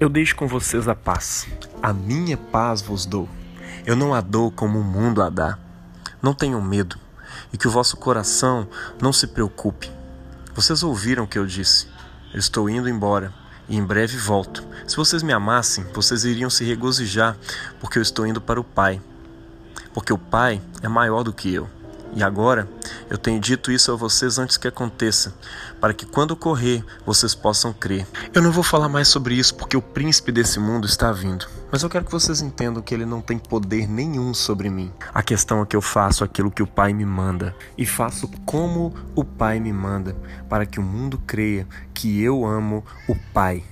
Eu deixo com vocês a paz. A minha paz vos dou. Eu não a dou como o mundo a dá. Não tenham medo e que o vosso coração não se preocupe. Vocês ouviram o que eu disse. Eu estou indo embora e em breve volto. Se vocês me amassem, vocês iriam se regozijar, porque eu estou indo para o Pai. Porque o Pai é maior do que eu. E agora eu tenho dito isso a vocês antes que aconteça, para que quando ocorrer vocês possam crer. Eu não vou falar mais sobre isso porque o príncipe desse mundo está vindo, mas eu quero que vocês entendam que ele não tem poder nenhum sobre mim. A questão é que eu faço aquilo que o Pai me manda e faço como o Pai me manda, para que o mundo creia que eu amo o Pai.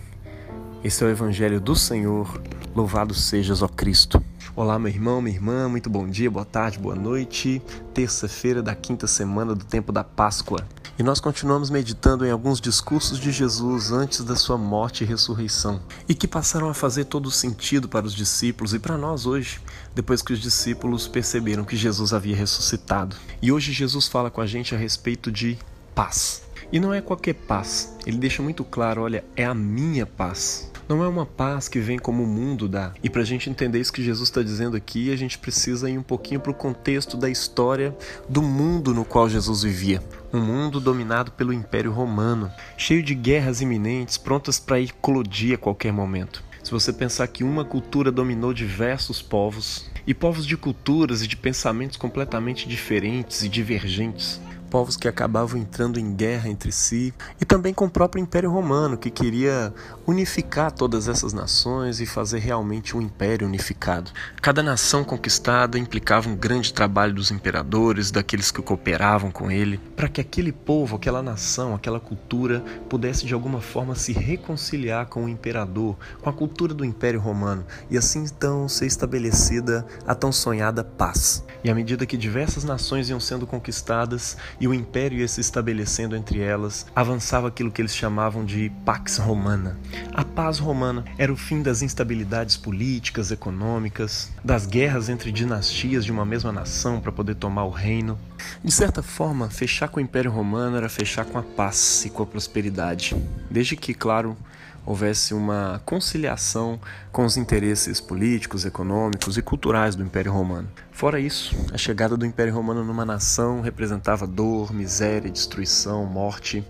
Esse é o Evangelho do Senhor. Louvado sejas, ó Cristo. Olá, meu irmão, minha irmã, muito bom dia, boa tarde, boa noite. Terça-feira da quinta semana do tempo da Páscoa. E nós continuamos meditando em alguns discursos de Jesus antes da sua morte e ressurreição, e que passaram a fazer todo sentido para os discípulos e para nós hoje, depois que os discípulos perceberam que Jesus havia ressuscitado. E hoje Jesus fala com a gente a respeito de paz. E não é qualquer paz, ele deixa muito claro: olha, é a minha paz. Não é uma paz que vem como o mundo dá. E para a gente entender isso que Jesus está dizendo aqui, a gente precisa ir um pouquinho para o contexto da história do mundo no qual Jesus vivia. Um mundo dominado pelo Império Romano, cheio de guerras iminentes, prontas para eclodir a qualquer momento. Se você pensar que uma cultura dominou diversos povos, e povos de culturas e de pensamentos completamente diferentes e divergentes, povos que acabavam entrando em guerra entre si, e também com o próprio Império Romano, que queria unificar todas essas nações e fazer realmente um império unificado. Cada nação conquistada implicava um grande trabalho dos imperadores, daqueles que cooperavam com ele, para que aquele povo, aquela nação, aquela cultura pudesse de alguma forma se reconciliar com o imperador, com a cultura do Império Romano, e assim então ser estabelecida a tão sonhada paz. E à medida que diversas nações iam sendo conquistadas, e o império ia se estabelecendo entre elas, avançava aquilo que eles chamavam de Pax Romana. A paz romana era o fim das instabilidades políticas, econômicas, das guerras entre dinastias de uma mesma nação para poder tomar o reino. De certa forma, fechar com o Império Romano era fechar com a paz e com a prosperidade, desde que, claro, houvesse uma conciliação com os interesses políticos, econômicos e culturais do Império Romano. Fora isso, a chegada do Império Romano numa nação representava dor, miséria, destruição, morte.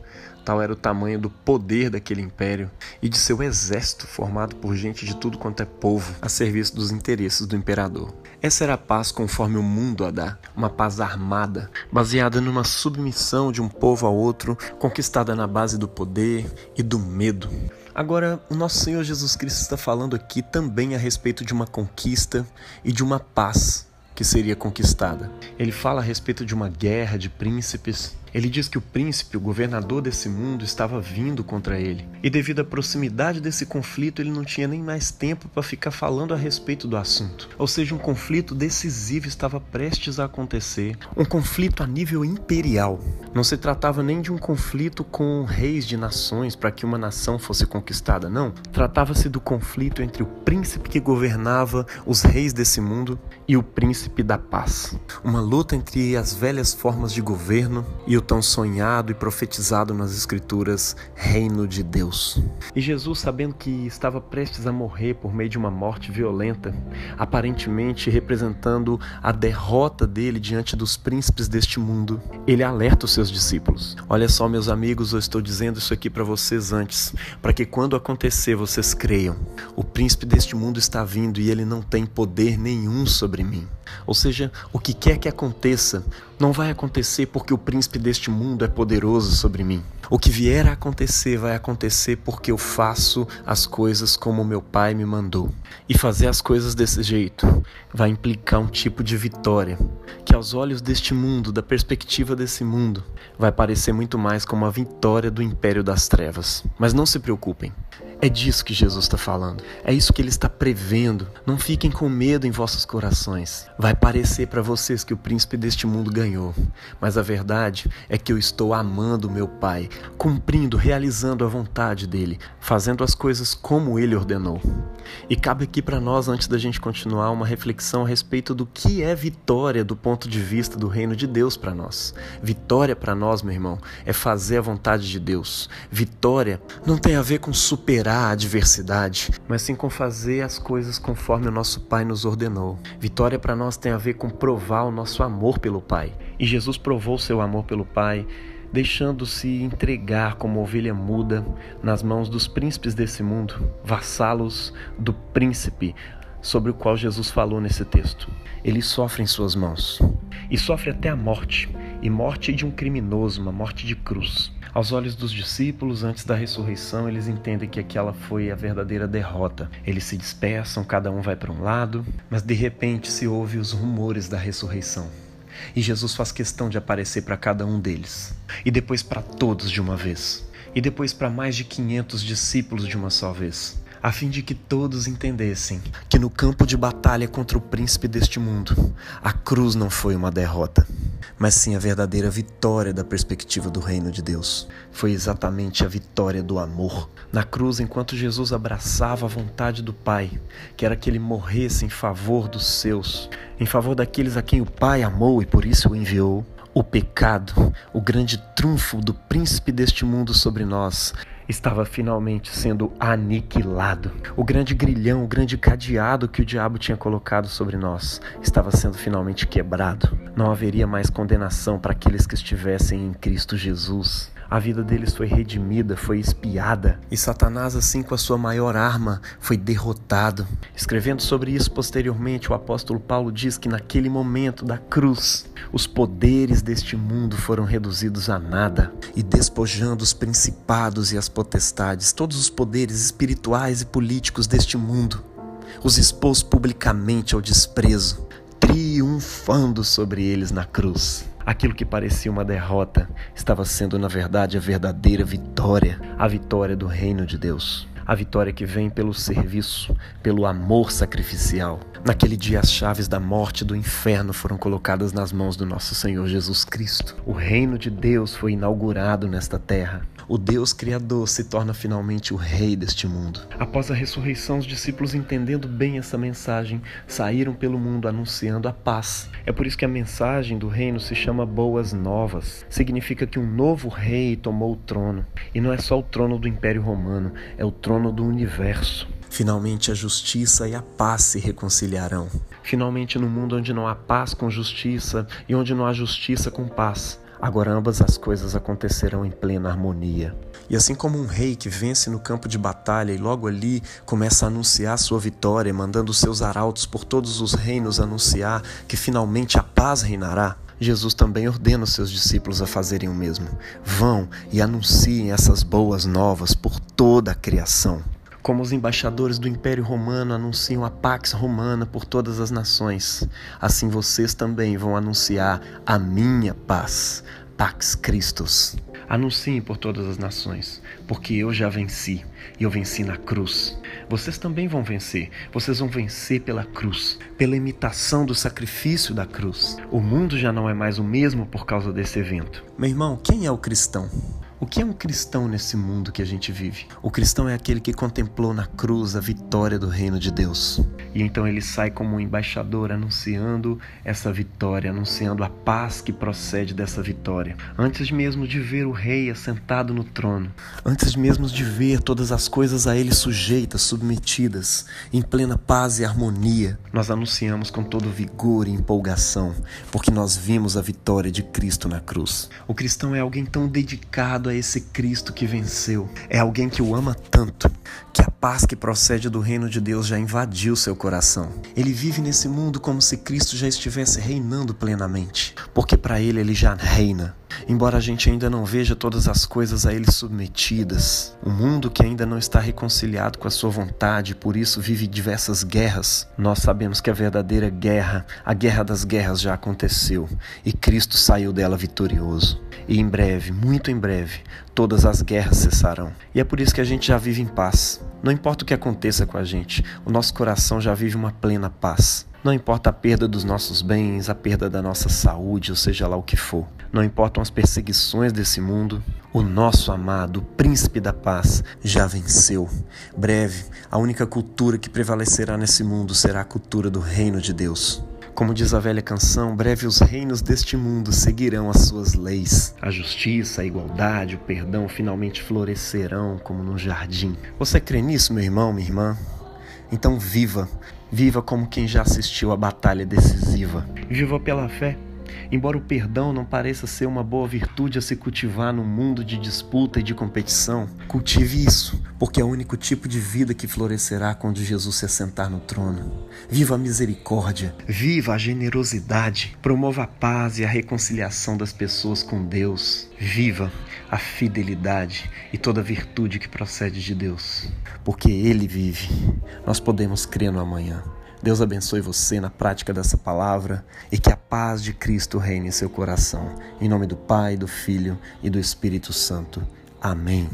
Tal era o tamanho do poder daquele império e de seu exército formado por gente de tudo quanto é povo a serviço dos interesses do imperador. Essa era a paz conforme o mundo a dá, uma paz armada, baseada numa submissão de um povo ao outro, conquistada na base do poder e do medo. Agora, o nosso Senhor Jesus Cristo está falando aqui também a respeito de uma conquista e de uma paz que seria conquistada. Ele fala a respeito de uma guerra de príncipes. Ele diz que o príncipe, o governador desse mundo, estava vindo contra ele. E devido à proximidade desse conflito, ele não tinha nem mais tempo para ficar falando a respeito do assunto. Ou seja, um conflito decisivo estava prestes a acontecer. Um conflito a nível imperial. Não se tratava nem de um conflito com reis de nações para que uma nação fosse conquistada, não. Tratava-se do conflito entre o príncipe que governava os reis desse mundo e o príncipe da paz. Uma luta entre as velhas formas de governo e o tão sonhado e profetizado nas Escrituras reino de Deus. E Jesus, sabendo que estava prestes a morrer por meio de uma morte violenta, aparentemente representando a derrota dele diante dos príncipes deste mundo, ele alerta os seus discípulos: Olha só, meus amigos, eu estou dizendo isso aqui para vocês antes, para que quando acontecer vocês creiam. O príncipe deste mundo está vindo e ele não tem poder nenhum sobre mim. Ou seja, o que quer que aconteça, não vai acontecer porque o príncipe deste mundo é poderoso sobre mim. O que vier a acontecer vai acontecer porque eu faço as coisas como meu pai me mandou. E fazer as coisas desse jeito vai implicar um tipo de vitória que, aos olhos deste mundo, da perspectiva desse mundo, vai parecer muito mais como a vitória do império das trevas. Mas não se preocupem, é disso que Jesus está falando. É isso que ele está prevendo. Não fiquem com medo em vossos corações. Vai parecer para vocês que o príncipe deste mundo ganhou, mas a verdade é que eu estou amando meu Pai cumprindo, realizando a vontade dele, fazendo as coisas como ele ordenou. E cabe aqui para nós, antes da gente continuar, uma reflexão a respeito do que é vitória do ponto de vista do reino de Deus para nós. Vitória para nós, meu irmão, é fazer a vontade de Deus. Vitória não tem a ver com superar a adversidade, mas sim com fazer as coisas conforme o nosso Pai nos ordenou. Vitória para nós tem a ver com provar o nosso amor pelo Pai. E Jesus provou seu amor pelo Pai deixando-se entregar como ovelha muda nas mãos dos príncipes desse mundo, vassalos do príncipe sobre o qual Jesus falou nesse texto. Ele sofre em suas mãos e sofre até a morte, e morte de um criminoso, uma morte de cruz. Aos olhos dos discípulos, antes da ressurreição, eles entendem que aquela foi a verdadeira derrota. Eles se dispersam, cada um vai para um lado, mas de repente se ouve os rumores da ressurreição. E Jesus faz questão de aparecer para cada um deles, e depois para todos de uma vez, e depois para mais de 500 discípulos de uma só vez, a fim de que todos entendessem que no campo de batalha contra o príncipe deste mundo, a cruz não foi uma derrota, mas sim a verdadeira vitória da perspectiva do reino de Deus. Foi exatamente a vitória do amor. Na cruz, enquanto Jesus abraçava a vontade do Pai, que era que ele morresse em favor dos seus, em favor daqueles a quem o Pai amou e por isso o enviou. O pecado, o grande trunfo do príncipe deste mundo sobre nós, estava finalmente sendo aniquilado. O grande grilhão, o grande cadeado que o diabo tinha colocado sobre nós, estava sendo finalmente quebrado. Não haveria mais condenação para aqueles que estivessem em Cristo Jesus. A vida deles foi redimida, foi espiada, e Satanás, assim com a sua maior arma, foi derrotado. Escrevendo sobre isso posteriormente, o apóstolo Paulo diz que naquele momento da cruz, os poderes deste mundo foram reduzidos a nada, e despojando os principados e as potestades, todos os poderes espirituais e políticos deste mundo, os expôs publicamente ao desprezo, triunfando sobre eles na cruz. Aquilo que parecia uma derrota estava sendo, na verdade, a verdadeira vitória a vitória do reino de Deus. A vitória que vem pelo serviço, pelo amor sacrificial. Naquele dia, as chaves da morte e do inferno foram colocadas nas mãos do nosso Senhor Jesus Cristo. O reino de Deus foi inaugurado nesta terra o Deus Criador se torna finalmente o Rei deste mundo. Após a ressurreição, os discípulos, entendendo bem essa mensagem, saíram pelo mundo anunciando a paz. É por isso que a mensagem do reino se chama Boas Novas. Significa que um novo rei tomou o trono. E não é só o trono do Império Romano, é o trono do universo. Finalmente a justiça e a paz se reconciliarão. Finalmente, no mundo onde não há paz com justiça e onde não há justiça com paz, Agora ambas as coisas acontecerão em plena harmonia. E assim como um rei que vence no campo de batalha e logo ali começa a anunciar sua vitória, mandando seus arautos por todos os reinos anunciar que finalmente a paz reinará, Jesus também ordena os seus discípulos a fazerem o mesmo. Vão e anunciem essas boas novas por toda a criação. Como os embaixadores do Império Romano anunciam a Pax Romana por todas as nações, assim vocês também vão anunciar a minha paz, Pax Christus. Anunciem por todas as nações, porque eu já venci, e eu venci na cruz. Vocês também vão vencer, vocês vão vencer pela cruz, pela imitação do sacrifício da cruz. O mundo já não é mais o mesmo por causa desse evento. Meu irmão, quem é o cristão? O que é um cristão nesse mundo que a gente vive? O cristão é aquele que contemplou na cruz a vitória do reino de Deus. E então ele sai como um embaixador anunciando essa vitória, anunciando a paz que procede dessa vitória. Antes mesmo de ver o rei assentado no trono, antes mesmo de ver todas as coisas a ele sujeitas, submetidas, em plena paz e harmonia, nós anunciamos com todo vigor e empolgação, porque nós vimos a vitória de Cristo na cruz. O cristão é alguém tão dedicado a esse Cristo que venceu. É alguém que o ama tanto que a paz que procede do reino de Deus já invadiu seu coração. Ele vive nesse mundo como se Cristo já estivesse reinando plenamente, porque para ele ele já reina. Embora a gente ainda não veja todas as coisas a ele submetidas, o mundo que ainda não está reconciliado com a sua vontade, por isso vive diversas guerras, nós sabemos que a verdadeira guerra, a guerra das guerras já aconteceu e Cristo saiu dela vitorioso. E em breve, muito em breve, todas as guerras cessarão. E é por isso que a gente já vive em paz. Não importa o que aconteça com a gente, o nosso coração já vive uma plena paz. Não importa a perda dos nossos bens, a perda da nossa saúde, ou seja lá o que for. Não importam as perseguições desse mundo, o nosso amado Príncipe da Paz já venceu. Breve, a única cultura que prevalecerá nesse mundo será a cultura do Reino de Deus. Como diz a velha canção, breve os reinos deste mundo seguirão as suas leis. A justiça, a igualdade, o perdão finalmente florescerão como num jardim. Você crê nisso, meu irmão, minha irmã? Então viva, viva como quem já assistiu à batalha decisiva. Viva pela fé Embora o perdão não pareça ser uma boa virtude a se cultivar num mundo de disputa e de competição, cultive isso, porque é o único tipo de vida que florescerá quando Jesus se assentar no trono. Viva a misericórdia, viva a generosidade, promova a paz e a reconciliação das pessoas com Deus. Viva a fidelidade e toda virtude que procede de Deus, porque Ele vive. Nós podemos crer no amanhã. Deus abençoe você na prática dessa palavra e que a paz de Cristo reine em seu coração. Em nome do Pai, do Filho e do Espírito Santo. Amém.